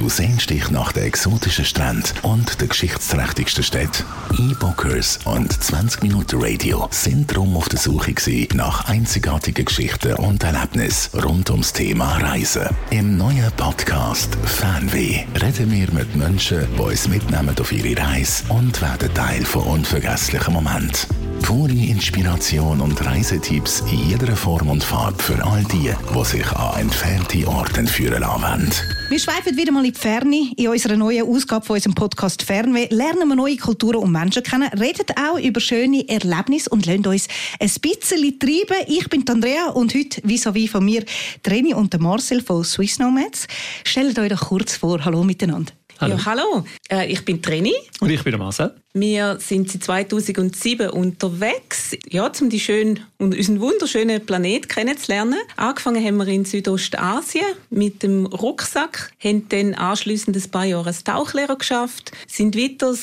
Du sehnst dich nach den exotischen Stränden und den geschichtsträchtigsten Städten. E-Bookers und 20 Minuten Radio sind drum auf der Suche nach einzigartigen Geschichten und Erlebnissen rund ums Thema Reisen. Im neuen Podcast Fernweh reden wir mit Menschen, die uns mitnehmen auf ihre Reise und werden Teil von unvergesslichen Momenten. Pure Inspiration und Reisetipps in jeder Form und Farbe für all die, die sich an entfernte Orte führen lassen Wir schweifen wieder mal die Ferne. In unserer neuen Ausgabe von unserem Podcast Fernweh lernen wir neue Kulturen und Menschen kennen, reden auch über schöne Erlebnisse und lassen uns ein bisschen treiben. Ich bin Andrea und heute vis-à-vis -vis von mir Reni und Marcel von Swiss Nomads. Stellt euch doch kurz vor. Hallo miteinander. Hallo. Ja, hallo. Äh, ich bin Treni. Und ich bin Marcel. Wir sind seit 2007 unterwegs, ja, um die schön, unseren wunderschönen Planet kennenzulernen. Angefangen haben wir in Südostasien mit dem Rucksack, haben dann anschliessend ein paar Jahre als Tauchlehrer geschafft, sind weiter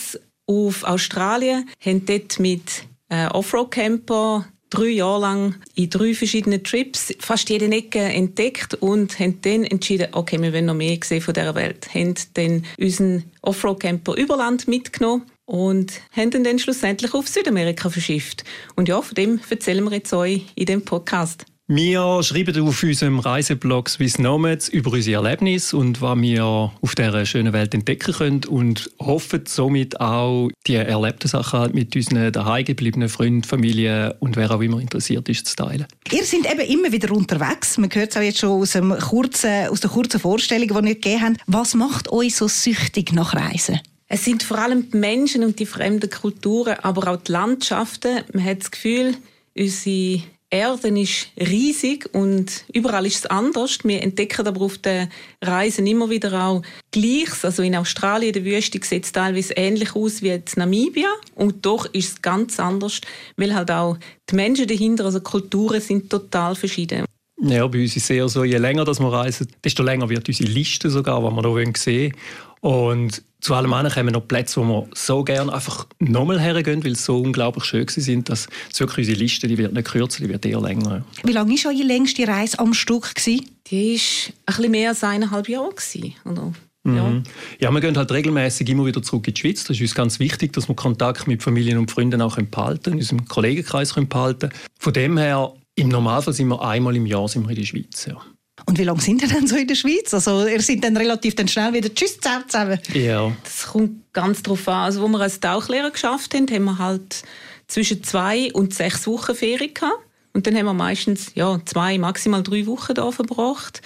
auf Australien, haben dort mit äh, Offroad-Camper drei Jahre lang in drei verschiedenen Trips fast jede Ecke entdeckt und haben dann entschieden, okay, wir wollen noch mehr sehen von dieser Welt. Haben dann unseren Offroad-Camper Überland mitgenommen und haben ihn dann schlussendlich auf Südamerika verschifft. Und ja, von dem erzählen wir jetzt euch in dem Podcast. Wir schreiben auf unserem Reiseblog Swiss Nomads über unsere Erlebnisse und was wir auf dieser schönen Welt entdecken können und hoffen somit auch, die erlebten Sachen halt mit unseren daheim gebliebenen Freunden, Familie und wer auch immer interessiert ist, zu teilen. Ihr seid eben immer wieder unterwegs. Man hört es auch jetzt schon aus, dem kurzen, aus der kurzen Vorstellung, die ihr gegeben habt. Was macht euch so süchtig nach Reisen? Es sind vor allem die Menschen und die fremden Kulturen, aber auch die Landschaften. Man hat das Gefühl, unsere Erde ist riesig und überall ist es anders. Wir entdecken aber auf den Reisen immer wieder auch Gleiches. Also in Australien, der Wüste, sieht es teilweise ähnlich aus wie in Namibia. Und doch ist es ganz anders, weil halt auch die Menschen dahinter, also Kulturen, sind total verschieden. Ja, bei uns ist es eher so, je länger dass wir reisen, desto länger wird unsere Liste sogar, die wir noch sehen wollen. Und zu allem anderen kommen noch Plätze, wo wir so gerne einfach nochmal hergehen, weil sie so unglaublich schön sind, dass wirklich unsere Liste die wird nicht kürzer, die wird eher länger. Wie lange war eure längste Reise am Stück? Gewesen? Die war ein bisschen mehr als eineinhalb Jahre. Gewesen, oder? Ja. Mhm. ja, wir gehen halt regelmäßig immer wieder zurück in die Schweiz. Das ist uns ganz wichtig, dass wir Kontakt mit Familien und Freunden auch behalten, in unserem Kollegenkreis behalten. Von dem her, im Normalfall sind wir einmal im Jahr sind wir in der Schweiz. Ja. Und wie lange sind ihr denn so in der Schweiz? Also ihr seid dann relativ dann schnell wieder Tschüss zusammen. Ja. Das kommt ganz darauf an. Also, wo wir als Tauchlehrer geschafft haben, haben wir halt zwischen zwei und sechs Wochen Ferien gehabt. Und dann haben wir meistens ja, zwei, maximal drei Wochen da verbracht.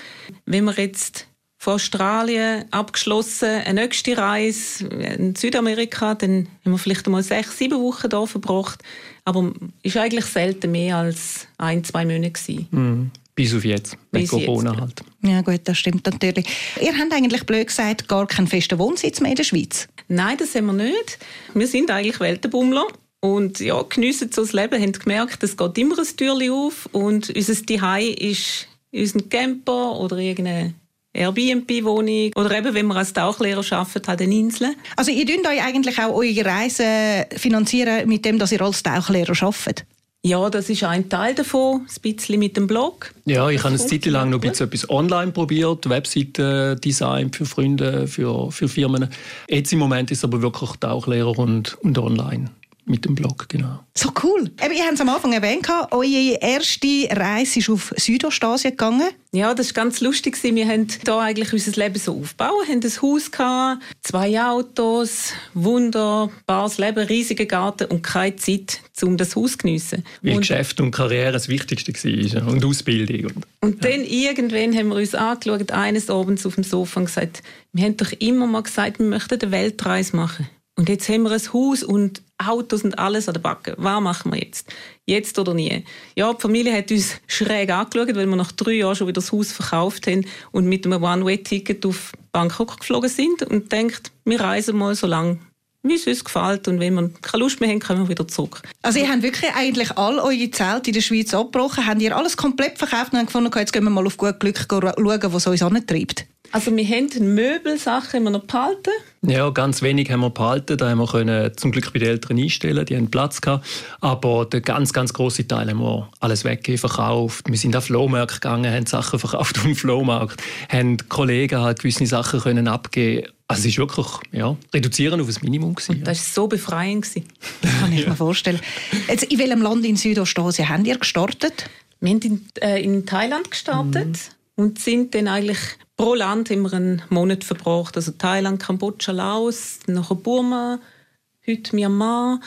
Wenn wir jetzt von Australien abgeschlossen, eine nächste Reise in Südamerika, dann haben wir vielleicht einmal sechs, sieben Wochen da verbracht. Aber es war eigentlich selten mehr als ein, zwei Monate. Mhm. Bis auf jetzt, mit Corona jetzt. halt. Ja gut, das stimmt natürlich. Ihr habt eigentlich blöd gesagt, gar keinen festen Wohnsitz mehr in der Schweiz. Nein, das haben wir nicht. Wir sind eigentlich Weltenbummler und ja, geniessen so das Leben, haben gemerkt, es geht immer ein Türchen auf und unser Zuhause ist unser Camper oder irgendeine Airbnb-Wohnung oder eben, wenn wir als Tauchlehrer arbeiten, halt eine Insel. Also ihr dürft euch eigentlich auch eure Reisen finanzieren mit dem, dass ihr als Tauchlehrer arbeitet? Ja, das ist ein Teil davon, ein bisschen mit dem Blog. Ja, ich habe eine Zeit lang noch ein bisschen etwas online probiert, Webseiten-Design für Freunde, für, für Firmen. Jetzt im Moment ist es aber wirklich Tauchlehrer und, und online mit dem Blog, genau. So cool. Eben, ihr habt es am Anfang erwähnt, eure erste Reise ist auf Südostasien gegangen. Ja, das war ganz lustig. Wir haben hier eigentlich unser Leben so aufgebaut, haben ein Haus, gehabt, zwei Autos, wunderbares Leben, riesiger Garten und keine Zeit, um das Haus zu geniessen. Weil und Geschäft und Karriere das Wichtigste war und Ausbildung. Und, und ja. dann irgendwann haben wir uns angeschaut, eines Abends auf dem Sofa und gesagt, wir haben doch immer mal gesagt, wir möchten eine Weltreise machen. Und jetzt haben wir ein Haus und Autos und alles an der Backe. Was machen wir jetzt? Jetzt oder nie? Ja, die Familie hat uns schräg angeschaut, weil wir nach drei Jahren schon wieder das Haus verkauft haben und mit einem One-Way-Ticket auf Bangkok geflogen sind und denkt, wir reisen mal so lange, wie es uns gefällt. Und wenn wir keine Lust mehr haben, kommen wir wieder zurück. Also ihr habt wirklich eigentlich all eure Zelte in der Schweiz abgebrochen? Habt ihr alles komplett verkauft und gefunden, jetzt gehen wir mal auf gut Glück schauen, was uns antreibt? Also wir haben Möbelsachen immer noch behalten. Ja, ganz wenig haben wir behalten. Da haben wir können zum Glück bei den Eltern einstellen, die haben Platz gehabt. Aber der ganz, ganz große Teil haben wir alles weggegeben, verkauft. Wir sind auf Flohmärkte gegangen, haben Sachen verkauft auf dem Flohmarkt, haben Kollegen halt gewisse Sachen können abgeben. Also es ist wirklich ja, reduzieren auf das Minimum gewesen. Und das war so befreiend. Das kann ich mir vorstellen. Jetzt, in welchem Land in Südostasien habt ihr gestartet? Wir haben in, äh, in Thailand gestartet mhm. Und sind dann eigentlich pro Land immer einen Monat verbracht. Also Thailand, Kambodscha, Laos, nachher Burma, heute Myanmar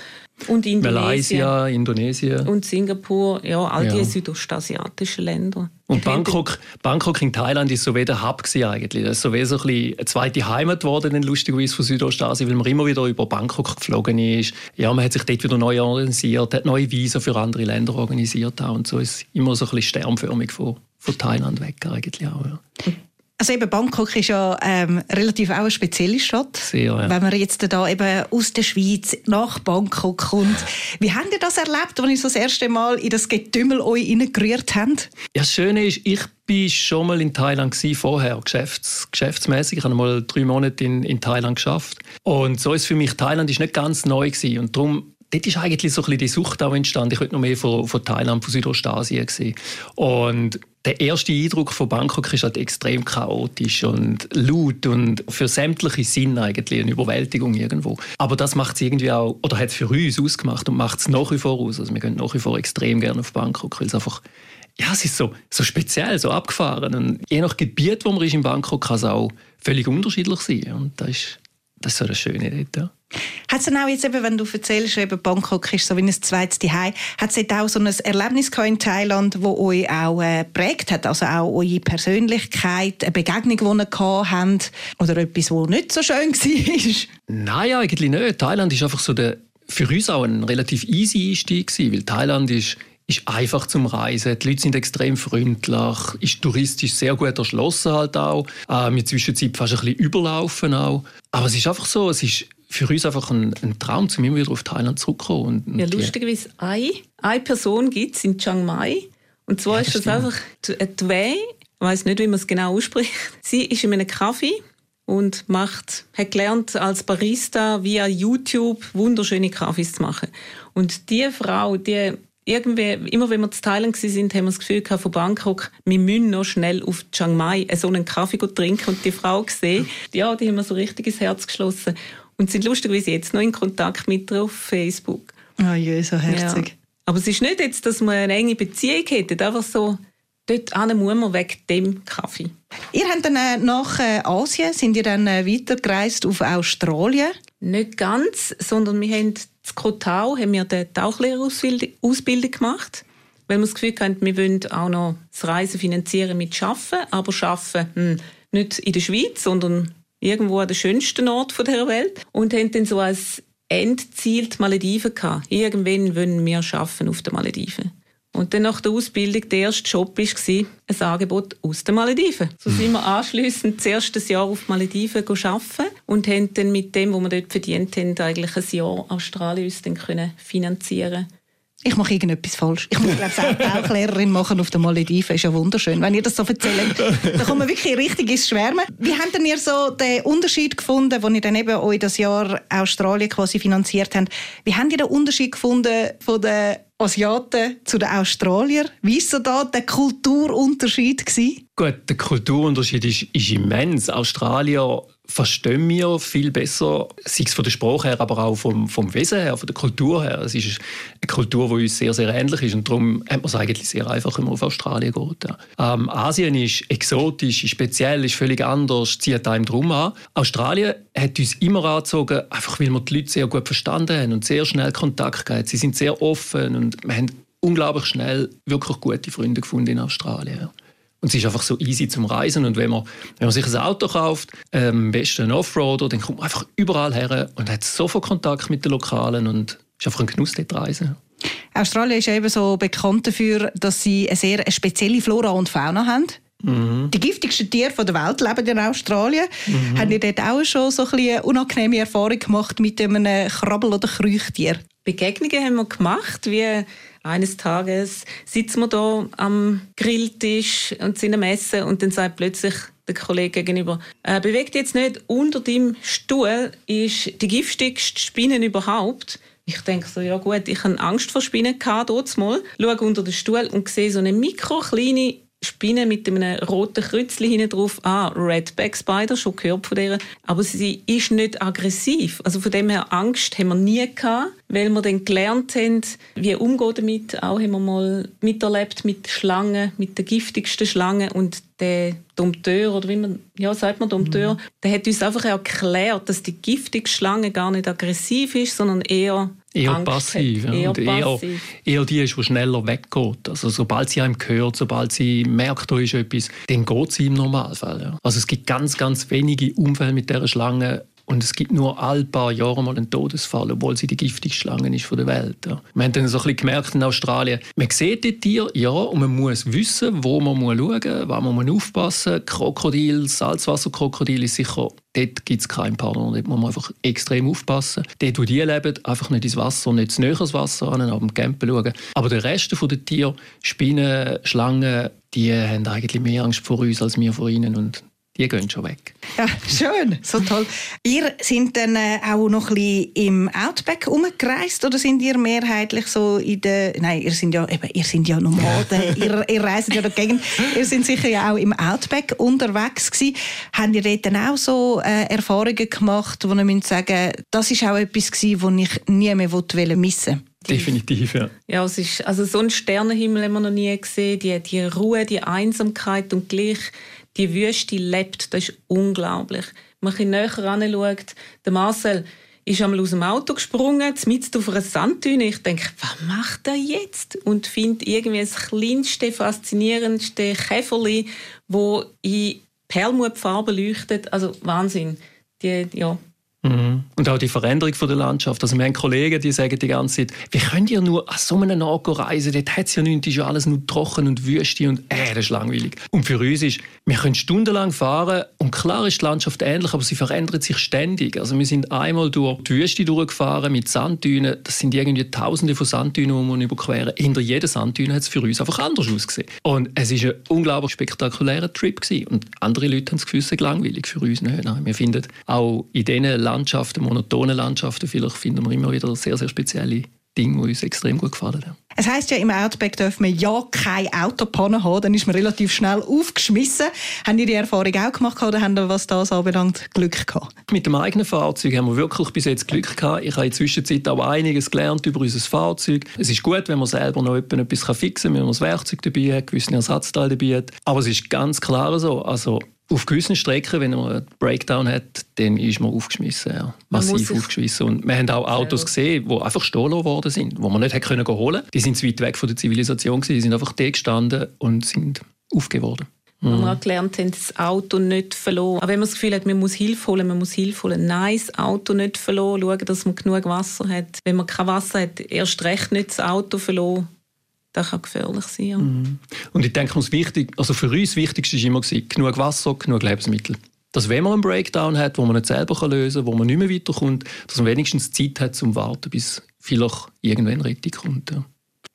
und Indonesien. Malaysia, Indonesien. Und Singapur, ja, all die ja. südostasiatischen Länder. Und Bangkok, Bangkok in Thailand ist so wie der Hub eigentlich. Das ist so wie so ein eine zweite Heimat geworden, lustigerweise von Südostasien, weil man immer wieder über Bangkok geflogen ist. Ja, man hat sich dort wieder neu organisiert, hat neue Visa für andere Länder organisiert und so ist immer so ein bisschen sternförmig von, von Thailand weg eigentlich auch. Ja. Also eben Bangkok ist ja ähm, relativ auch eine spezielle Stadt. Sehr, ja. Wenn man jetzt da eben aus der Schweiz nach Bangkok kommt. Wie habt ihr das erlebt, als ihr so das erste Mal in das Getümmel euch reingerührt habt? Ja, das Schöne ist, ich war schon mal in Thailand vorher, geschäfts geschäftsmäßig. Ich habe mal drei Monate in, in Thailand geschafft. Und so ist für mich Thailand ist nicht ganz neu gewesen. Und darum dort ist eigentlich so ein bisschen die Sucht auch entstanden. Ich wollte noch mehr von, von Thailand, von Südostasien sehen. Und der erste Eindruck von Bangkok ist halt extrem chaotisch und laut und für sämtliche Sinne eigentlich eine Überwältigung irgendwo. Aber das macht es irgendwie auch, oder hat es für uns ausgemacht und macht es nach wie vor aus. Also wir gehen nach wie vor extrem gerne auf Bangkok, weil es einfach ja, es ist so, so speziell, so abgefahren. Und je nach Gebiet, wo man ist in Bangkok, kann es auch völlig unterschiedlich sein. Und das ist, das ist so das Schöne dort. Ja. Hat es auch jetzt eben, wenn du erzählst, eben Bangkok ist so wie ein zweites Zuhause, hat es auch so ein Erlebnis in Thailand, das euch auch äh, prägt hat? Also auch eure Persönlichkeit, eine Begegnung, die ihr gehabt habt oder etwas, das nicht so schön war? Nein, eigentlich nicht. Thailand ist einfach so der, für uns auch ein relativ easy Einstieg weil Thailand ist ist einfach zum Reisen. Die Leute sind extrem freundlich, ist touristisch sehr gut erschlossen halt auch. Äh, wir zwischenzeit fast ein bisschen überlaufen auch. Aber es ist einfach so, es ist für uns einfach ein, ein Traum, um immer wieder auf Thailand zurückzukommen. Und, und ja, lustigerweise eine, eine Person gibt es in Chiang Mai. Und zwar ja, das ist das stimmt. einfach Dwei, ich weiß nicht, wie man es genau ausspricht. Sie ist in einem Kaffee und macht, hat gelernt, als Barista via YouTube wunderschöne Kaffees zu machen. Und diese Frau, die irgendwie, immer wenn wir zu Thailand sind, haben wir das Gefühl gehabt, von Bangkok, wir müssen noch schnell auf Chiang Mai so einen Kaffee trinken und die Frau gesehen, ja, die haben mir so richtig ins Herz geschlossen und sind lustigerweise jetzt noch in Kontakt mit ihr auf Facebook. Oh je, so herzig. Ja. Aber es ist nicht jetzt, dass man eine enge Beziehung hätte, einfach so, dort muss man wegen dem Kaffee. Ihr habt dann äh, nach äh, Asien, sind ihr dann äh, weitergereist auf Australien? Nicht ganz, sondern wir haben in Kotau haben wir eine Tauchlehrerausbildung gemacht, weil wir das Gefühl hatten, wir wollen auch noch das Reisen finanzieren mit Arbeiten, aber Arbeiten hm, nicht in der Schweiz, sondern irgendwo an der schönsten Ort der Welt und haben dann so als Endziel die Malediven gehabt. Irgendwann wollen wir schaffen auf den Malediven. Und dann nach der Ausbildung, der erste Job war ein Angebot aus den Malediven. So sind wir anschliessend das erste Jahr auf Malediven arbeiten und haben dann mit dem, was wir dort verdient haben, eigentlich ein Jahr Australien dann können finanzieren ich mache irgendetwas falsch. Ich muss, glaube ich, auch Lehrerin machen auf den Malediven. Ist ja wunderschön. Wenn ihr das so erzählt, dann kommen wir wirklich richtig ins Schwärmen. Wie habt ihr so den Unterschied gefunden, wo ihr dann eben euch das Jahr Australien quasi finanziert habt? Wie habt ihr den Unterschied gefunden von den Asiaten zu den Australiern? Wie war da der Kulturunterschied? Gut, der Kulturunterschied ist, ist immens. Australier verstehen wir viel besser, sei es von der Sprache her, aber auch vom, vom Wesen her, von der Kultur her. Es ist eine Kultur, die uns sehr, sehr ähnlich ist und darum hat man es eigentlich sehr einfach, wenn man auf Australien geht. Ja. Ähm, Asien ist exotisch, ist speziell, ist völlig anders, zieht einem drum an. Australien hat uns immer angezogen, einfach weil wir die Leute sehr gut verstanden haben und sehr schnell Kontakt gehabt. Sie sind sehr offen und wir haben unglaublich schnell wirklich gute Freunde gefunden in Australien. Und es ist einfach so easy zum Reisen. Und wenn man, wenn man sich ein Auto kauft, ähm, am besten ein Offroader, dann kommt man einfach überall her und hat sofort Kontakt mit den Lokalen und es ist einfach ein Genuss, dort zu reisen. Australien ist eben so bekannt dafür, dass sie eine sehr spezielle Flora und Fauna haben. Mhm. Die giftigsten Tiere der Welt leben in Australien. Mhm. Haben ihr dort auch schon so ein eine unangenehme Erfahrung gemacht mit einem Krabbel- oder Kreuchtier? Begegnungen haben wir gemacht, wie eines Tages sitzen wir da am Grilltisch und sind am Essen und dann sagt plötzlich der Kollege gegenüber, äh, bewegt jetzt nicht unter dem Stuhl, ist die giftigste Spinne überhaupt. Ich denke so, ja gut, ich hatte Angst vor Spinnen dort mal, schaue unter den Stuhl und sehe so eine mikrokleine Spinne mit einem roten Kreuzchen hinten drauf. Ah, Redback Spider, schon gehört von der. Aber sie ist nicht aggressiv. Also von dem her Angst haben wir nie gehabt, weil wir dann gelernt haben, wie umgehen damit. Auch haben wir mal miterlebt mit Schlangen, mit den giftigsten Schlangen und der Dompteur, oder wie man, ja, sagt man Dompteur, mhm. der hat uns einfach erklärt, dass die giftige Schlange gar nicht aggressiv ist, sondern eher Eher Angst passiv. Ja. Eher, und passiv. Eher, eher die ist, die schneller weggeht. Also sobald sie einem hört, sobald sie merkt, da ist etwas, dann geht sie im Normalfall. Ja. Also es gibt ganz, ganz wenige Unfälle mit dieser Schlange, und es gibt nur alle paar Jahre mal einen Todesfall, obwohl sie die giftigste Schlange ist von der Welt. Ja. Wir haben dann so ein bisschen gemerkt in Australien, man sieht die Tiere, ja, und man muss wissen, wo man muss schauen muss, wo man aufpassen muss. Krokodil, Salzwasserkrokodil ist sicher, dort gibt es keinen Partner, dort muss man einfach extrem aufpassen. Dort, wo die leben, einfach nicht ins Wasser, nicht zu näher ans Wasser an, aber im Campen schauen. Aber der Rest der Tiere, Spinnen, Schlangen, die haben eigentlich mehr Angst vor uns als wir vor ihnen und die gehen schon weg. Ja, schön, so toll. Ihr seid dann äh, auch noch ein bisschen im Outback umgereist oder sind ihr mehrheitlich so in der, nein, ihr sind ja, eben, ihr sind ja Nomaden, ihr, ihr reist ja dagegen, ihr seid sicher ja auch im Outback unterwegs gewesen. Habt ihr dort dann auch so äh, Erfahrungen gemacht, wo ihr müsst sagen, das ist auch etwas gewesen, was ich nie mehr missen wollte? Definitiv, ja. Ja, es ist, also so einen Sternenhimmel haben wir noch nie gesehen, die, die Ruhe, die Einsamkeit und gleich die Wüste lebt, das ist unglaublich. Wenn man ein näher anschaut, der Marcel ist einmal aus dem Auto gesprungen, mitten auf einer Sanddüne. Ich denke, was macht er jetzt? Und finde irgendwie das kleinste, faszinierendste Käferli, wo in Perlmutfarbe leuchtet. Also Wahnsinn. Die, ja, Mhm. Und auch die Veränderung der Landschaft. Also wir haben Kollegen, die sagen die ganze Zeit, wie könnt ihr nur an so einem Ort reisen? Dort hat es ja nichts, ist ja alles nur trocken und Wüste und äh, das ist langweilig. Und für uns ist, wir können stundenlang fahren und klar ist die Landschaft ähnlich, aber sie verändert sich ständig. Also wir sind einmal durch die Wüste durchgefahren mit Sanddünen. Das sind irgendwie tausende von Sanddünen, die wir überqueren. Hinter jeder Sanddüne hat es für uns einfach anders ausgesehen. Und es war ein unglaublich spektakulärer Trip gewesen. Und andere Leute haben das Gefühl, es langweilig. Für uns nicht. Nein, wir finden auch in diesen Landschaften, monotonen Landschaften, vielleicht finden wir immer wieder sehr, sehr spezielle Dinge, die uns extrem gut gefallen haben. Es heisst ja, im Outback dürfen wir ja keine Autopanne haben, dann ist man relativ schnell aufgeschmissen. Haben ihr die Erfahrung auch gemacht oder haben ihr, was das anbelangt, Glück gehabt? Mit dem eigenen Fahrzeug haben wir wirklich bis jetzt Glück gehabt. Ich habe in der Zwischenzeit auch einiges gelernt über unser Fahrzeug. Es ist gut, wenn man selber noch etwas fixen kann, wenn man das Werkzeug dabei hat, gewisse Ersatzteile dabei hat. Aber es ist ganz klar so, also auf gewissen Strecken, wenn man einen Breakdown hat, dann ist man aufgeschmissen, ja. massiv aufgeschmissen. Und wir haben auch Autos ja. gesehen, die einfach gestohlen worden sind, die man nicht hätte können holen können. Die sind zu weit weg von der Zivilisation gewesen. die sind einfach da gestanden und sind aufgeworden. Mhm. Wir haben gelernt haben, das Auto nicht verloren. Aber wenn man das Gefühl hat, man muss Hilfe holen, man muss Hilfe holen. Nein, das Auto nicht verloren. Schauen, dass man genug Wasser hat. Wenn man kein Wasser hat, erst recht nicht das Auto verloren das kann gefährlich sein. Ja. Mhm. Und ich denke, uns wichtig, also für uns das Wichtigste war immer, genug Wasser, genug Lebensmittel. Dass wenn man einen Breakdown hat, wo man nicht selber lösen kann, wo man nicht mehr weiterkommt, dass man wenigstens Zeit hat, zum Warten, bis vielleicht irgendwann Rettung kommt. Ja.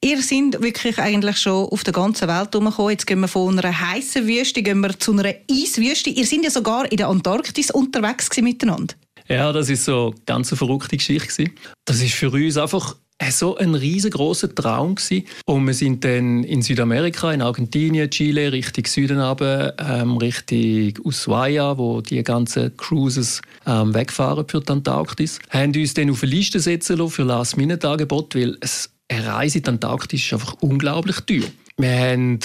Ihr seid wirklich eigentlich schon auf der ganzen Welt herumgekommen. Jetzt gehen wir von einer heißen Wüste gehen wir zu einer Eiswüste. Ihr seid ja sogar in der Antarktis unterwegs miteinander. Ja, das ist so eine ganz verrückte Geschichte. Das ist für uns einfach so ein riesengroßer Traum gewesen. Und wir sind dann in Südamerika, in Argentinien, Chile, Richtung Süden runter, ähm, Richtung Ushuaia, wo die ganzen Cruises ähm, wegfahren für die Antarktis. Haben uns dann auf eine Liste setzen lassen für Last-Minute-Angebot, weil es, eine Reise in die Antarktis ist einfach unglaublich teuer. Wir haben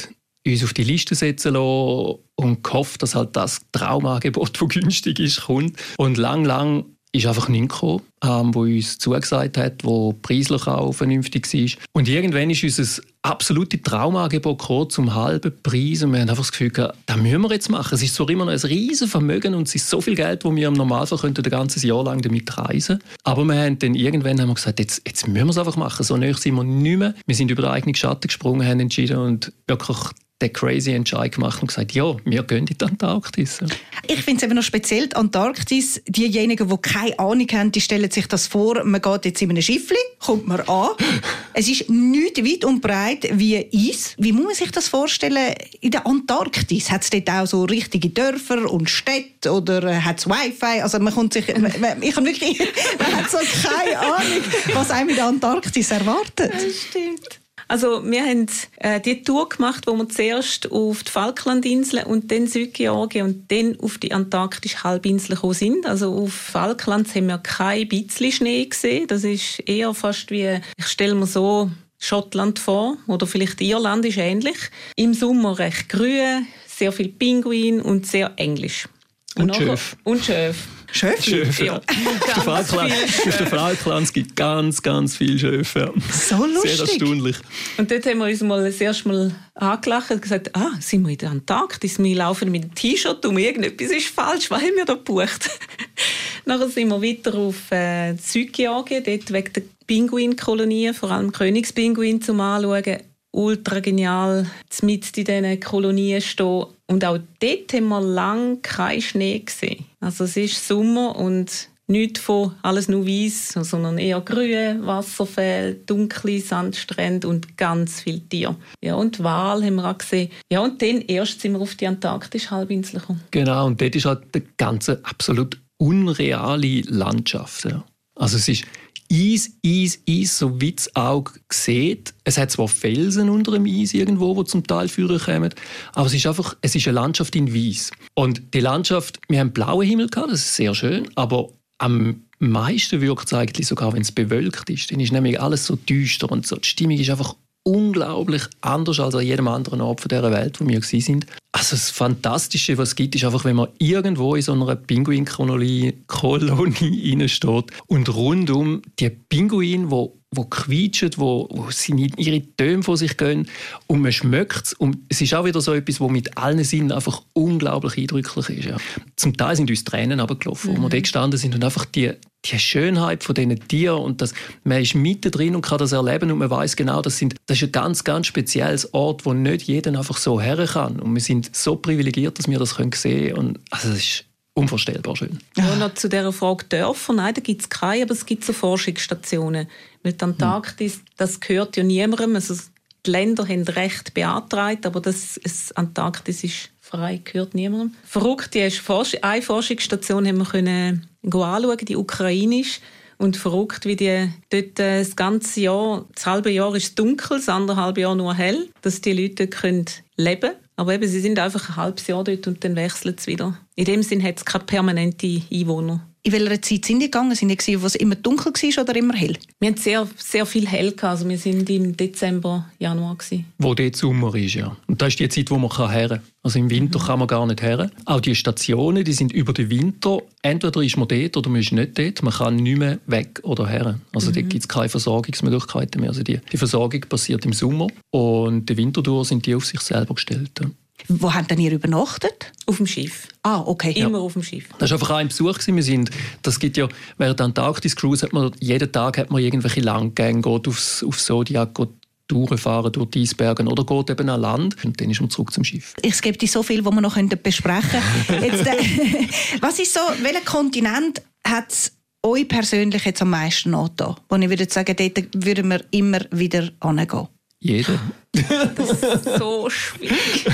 uns auf die Liste setzen lassen und gehofft, dass halt das Traumangebot, das günstig ist, kommt. Und lang, lang ist einfach nichts gekommen, ähm, wo uns zugesagt hat, wo preislich auch vernünftig war. Und irgendwann ist unser absolute Traumangebot gekommen, zum halben Preis und wir haben einfach das Gefühl gehabt, das müssen wir jetzt machen. Es ist zwar immer noch ein riesen Vermögen und es ist so viel Geld, wo wir im Normalfall könnten ein ganzes Jahr lang damit reisen Aber wir haben dann irgendwann haben wir gesagt, jetzt, jetzt müssen wir es einfach machen. So näher sind wir nicht mehr. Wir sind über den eigenen Schatten gesprungen, haben entschieden und wirklich den crazy Entscheid gemacht und gesagt, ja, wir gehen in die Antarktis. Ich finde es eben noch speziell, die Antarktis, diejenigen, die keine Ahnung haben, die stellen sich das vor, man geht jetzt in einem Schiffli, kommt man an. es ist nicht weit und breit wie Eis. Wie muss man sich das vorstellen in der Antarktis? Hat es dort auch so richtige Dörfer und Städte oder hat es Wi-Fi? Also man kommt sich, ich habe wirklich, man hat so keine Ahnung, was einem in der Antarktis erwartet. Das stimmt. Also wir haben äh, die Tour gemacht, wo wir zuerst auf die Falklandinseln und dann Südgeorgien und dann auf die antarktische Halbinsel gekommen sind. Also auf Falklands haben wir kein bisschen Schnee gesehen. Das ist eher fast wie, ich stelle mir so Schottland vor oder vielleicht Irland ist ähnlich. Im Sommer recht grün, sehr viel Pinguin und sehr englisch. Und, und Schöf. Und Schöf. Schöfli? Schöfe. Ja. Auf der Falklands gibt es ganz, ganz viele Schöfe. So lustig. Sehr erstaunlich. Und dort haben wir uns mal das erste Mal angelacht und gesagt, ah, sind wir in der Antarktis? Wir laufen mit einem T-Shirt um, irgendetwas ist falsch, was haben wir da gebucht? Nachher sind wir weiter auf äh, Südgeorgien, dort wegen der Pinguinkolonie, vor allem Königspinguin zum Anschauen ultra genial, mit in diesen Kolonien stehen. Und auch dort haben wir lange keinen Schnee gesehen. Also es ist Sommer und nicht von alles nur weiß, sondern eher grüne Wasserfälle, dunkle Sandstrände und ganz viele Tiere. Ja, und Wal haben wir auch gesehen. Ja, und dann erst sind wir auf die antarktische Halbinsel gekommen. Genau, und dort ist halt die ganze absolut unreale Landschaft. Also es ist Eis, Eis, Eis, so wie das Auge sieht. Es hat zwar Felsen unter dem Eis irgendwo, die zum Teil führen kommen, aber es ist einfach, es ist eine Landschaft in Weiß. Und die Landschaft, wir haben blauen Himmel gehabt, das ist sehr schön, aber am meisten wirkt es eigentlich sogar, wenn es bewölkt ist. Dann ist nämlich alles so düster und so. Die Stimmung ist einfach unglaublich anders als an jedem anderen Ort dieser Welt, wo wir sind. Also das Fantastische, was es gibt, ist einfach, wenn man irgendwo in so einer Pinguinkolonie reinsteht und rundum die Pinguine, wo wo quietschen, wo, wo sie ihre Töne vor sich gehen und man schmeckt es. Und es ist auch wieder so etwas, was mit allen Sinnen einfach unglaublich eindrücklich ist. Ja. Zum Teil sind uns Tränen runtergelaufen, mhm. wo wir mhm. dort gestanden sind und einfach die, die Schönheit von diesen Tieren und das, man ist mittendrin und kann das erleben und man weiß genau, das, sind, das ist ein ganz, ganz spezielles Ort, wo nicht jeder einfach so her kann. Und wir sind so privilegiert, dass wir das sehen können. Und also es ist unvorstellbar schön. Ja, noch zu dieser Frage Dörfer. Nein, da gibt es keine, aber es gibt so Forschungsstationen. Weil die Antarktis, das gehört ja niemandem. Also die Länder haben Recht beantragt, aber das, das Antarktis ist frei, gehört niemandem. Verrückt, die Forsch eine Forschungsstation haben wir können anschauen, die ukrainisch. Und verrückt, wie die dort äh, das ganze Jahr, das halbe Jahr ist dunkel, das andere halbe Jahr nur hell, dass die Leute können leben aber eben, sie sind einfach ein halbes Jahr dort und dann wechseln sie wieder. In dem Sinn hat es keine permanente Einwohner. In welcher Zeit sind die gegangen? Sind die, wo es immer dunkel war oder immer hell? Wir hatten sehr, sehr viel hell. Gehabt. Also wir sind im Dezember, Januar. Gewesen. Wo dort Sommer ist, ja. Und das ist die Zeit, wo man her kann. Also im Winter mhm. kann man gar nicht her. Auch die Stationen, die sind über den Winter. Entweder ist man dort oder man ist nicht dort. Man kann nicht mehr weg oder her. Also mhm. dort gibt es keine Versorgungsmöglichkeiten mehr. Also die, die Versorgung passiert im Sommer. Und den Winter durch sind die auf sich selber gestellt. Wo habt denn ihr übernachtet? Auf dem Schiff. Ah, okay. Immer ja. auf dem Schiff. Das war einfach ein Besuch. Wir sind, das gibt ja, während der Antarktis-Cruise hat man, jeden Tag hat man irgendwelche Langgänge, geht aufs, auf Zodiac, geht durchfahren durch die Eisberge oder geht eben an Land und dann ist man zurück zum Schiff. Es gibt so viel, was wir noch besprechen können. Jetzt, äh, was ist so, welcher Kontinent hat es euch persönlich jetzt am meisten angetan? Wo ich würde sagen, dort würden wir immer wieder hingehen. Jeder. Das ist so schwierig.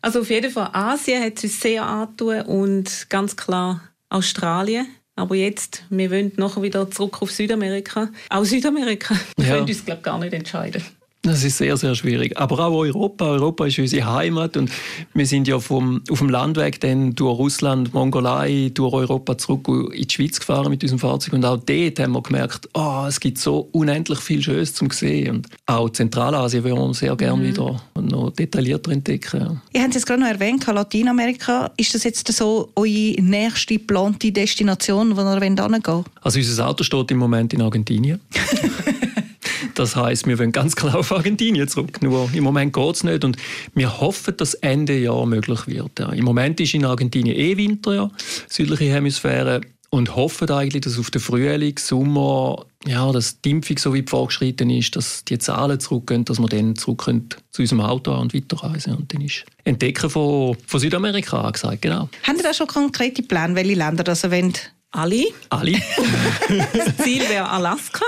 Also auf jeden Fall Asien hat es sehr angetan und ganz klar Australien. Aber jetzt, wir wollen nachher wieder zurück auf Südamerika. Auch Südamerika. Wir ja. können uns, glaube gar nicht entscheiden. Das ist sehr, sehr schwierig. Aber auch Europa. Europa ist unsere Heimat und wir sind ja vom, auf dem Landweg dann durch Russland, Mongolei, durch Europa zurück in die Schweiz gefahren mit unserem Fahrzeug. Und auch dort haben wir gemerkt, oh, es gibt so unendlich viel Schönes zum sehen. Und auch Zentralasien würden wir sehr gerne mhm. wieder noch detaillierter entdecken. Ihr habt es jetzt gerade noch erwähnt, Lateinamerika. Ist das jetzt so eure nächste geplante Destination, wo ihr hingehen wollt? Also unser Auto steht im Moment in Argentinien. Das heißt, wir wollen ganz klar auf Argentinien zurück. Nur im Moment geht es nicht und wir hoffen, dass Ende Jahr möglich wird. Ja. Im Moment ist in Argentinien eh Winter, ja, südliche Hemisphäre. und hoffen eigentlich, dass auf den Frühling, Sommer, ja, dass die Impfung so weit vorgeschritten ist, dass die Zahlen zurückgehen, dass wir dann zurück können zu unserem Auto und weiterreisen Und dann ist Entdecken von, von Südamerika angesagt, genau. Haben Sie da schon konkrete Pläne, welche Länder das wollen? Alle. Alle. das Ziel wäre Alaska.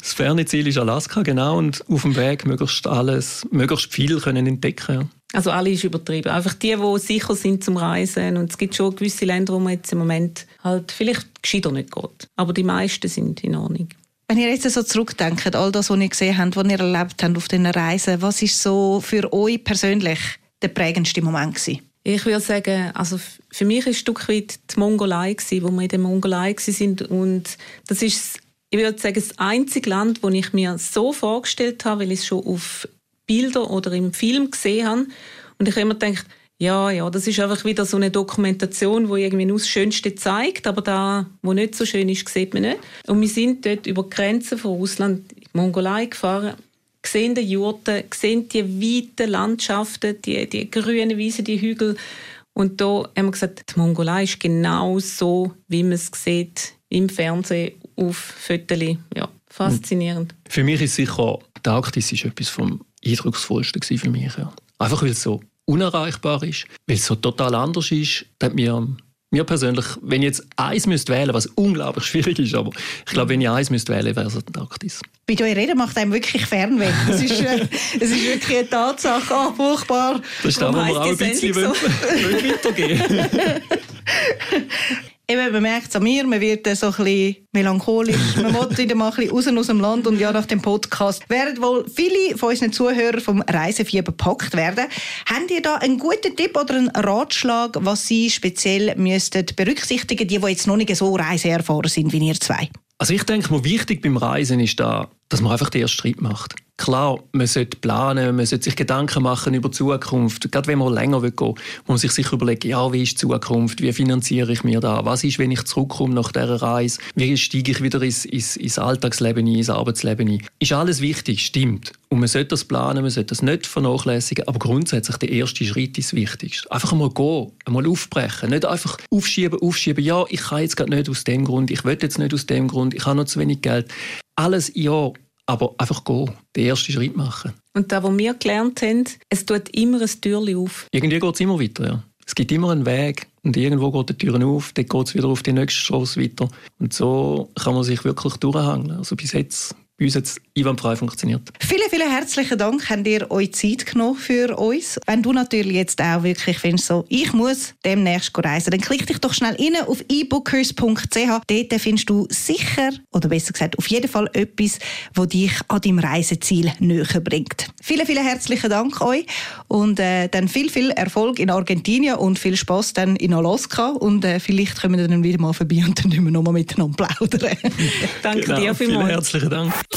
Das ferne Ziel ist Alaska, genau. Und auf dem Weg möglichst alles, möglichst viel können entdecken. Also alle ist übertrieben. Einfach die, die sicher sind zum Reisen. Und es gibt schon gewisse Länder, wo man jetzt im Moment halt vielleicht gescheiter nicht geht. Aber die meisten sind in Ordnung. Wenn ihr jetzt so zurückdenkt, all das, was ihr gesehen habt, was ihr erlebt habt auf diesen Reisen, was ist so für euch persönlich der prägendste Moment gewesen? Ich würde sagen, also für mich ist ein Stück weit die Mongolei gewesen, wo wir in der Mongolei sind und das ist, ich würde sagen, das einzige Land, wo ich mir so vorgestellt habe, weil ich es schon auf Bilder oder im Film gesehen habe und ich habe immer gedacht, ja, ja, das ist einfach wieder so eine Dokumentation, wo irgendwie nur das Schönste zeigt, aber da, wo nicht so schön ist, sieht man nicht. Und wir sind dort über die Grenzen von Russland in die Mongolei gefahren sehen die Jurten, sehen die weiten Landschaften, die, die grünen Wiesen, die Hügel. Und da haben wir gesagt, die Mongolei ist genau so, wie man es sieht im Fernsehen auf Fotos. Ja, faszinierend. Für mich ist sicher, die Arktis ist etwas vom eindrucksvollsten für mich. Ja. Einfach weil es so unerreichbar ist, weil es so total anders ist, hat mir mir persönlich, wenn ich jetzt eins müsste wählen, was unglaublich schwierig ist, aber ich glaube, wenn ich eins müsste wählen, wäre es Antarktis. Bei euch reden macht einem wirklich Fernweh. Das ist, äh, das ist wirklich eine Tatsache. Oh, furchtbar. Das ist da, wo wir auch ein bisschen so? weitergehen Eben, man merkt es an mir, man wird so ein bisschen melancholisch. Man will wieder mal ein bisschen raus aus dem Land und ja, nach dem Podcast werden wohl viele von unseren Zuhörern vom Reisefieber gepackt werden. Haben ihr da einen guten Tipp oder einen Ratschlag, was Sie speziell müssten berücksichtigen, die, die jetzt noch nicht so reiseerfahren sind wie ihr zwei? Also ich denke, wichtig beim Reisen ist da, dass man einfach den ersten Schritt macht. Klar, man sollte planen, man sollte sich Gedanken machen über die Zukunft. Gerade wenn man länger will gehen, muss man sich überlegen, ja, wie ist die Zukunft, wie finanziere ich mir da, was ist, wenn ich zurückkomme nach dieser Reise, wie steige ich wieder ins, ins, ins Alltagsleben ein, ins Arbeitsleben ein. Ist alles wichtig, stimmt. Und man sollte das planen, man sollte das nicht vernachlässigen, aber grundsätzlich der erste Schritt ist das Wichtigste. Einfach einmal gehen, einmal aufbrechen, nicht einfach aufschieben, aufschieben, ja, ich kann jetzt gerade nicht aus dem Grund, ich will jetzt nicht aus dem Grund, ich habe noch zu wenig Geld. Alles ja, aber einfach gehen, den ersten Schritt machen. Und da, was wir gelernt haben, es tut immer ein Türchen auf. Irgendwie geht es immer weiter, ja. Es gibt immer einen Weg und irgendwo geht die Tür auf, dann geht es wieder auf die nächste Straße weiter. Und so kann man sich wirklich durchhangeln. Also bis jetzt bei uns jetzt einwandfrei funktioniert. Vielen, vielen herzlichen Dank, habt ihr euch Zeit genommen für uns. Wenn du natürlich jetzt auch wirklich findest, so, ich muss demnächst reisen, dann klick dich doch schnell rein auf ebookers.ch. Dort findest du sicher, oder besser gesagt, auf jeden Fall etwas, das dich an deinem Reiseziel näher bringt. Vielen, vielen herzlichen Dank euch und äh, dann viel, viel Erfolg in Argentinien und viel Spaß dann in Alaska und äh, vielleicht kommen wir dann wieder mal vorbei und dann können wir nochmal miteinander plaudern. Danke genau, dir vielmals. Vielen herzlichen Dank.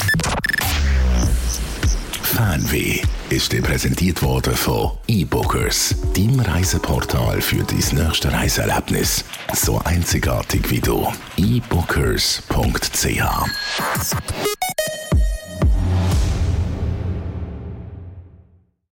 Fanweh ist dir präsentiert worden von eBookers, dein Reiseportal für dein nächste Reiseerlebnis. So einzigartig wie du. eBookers.ch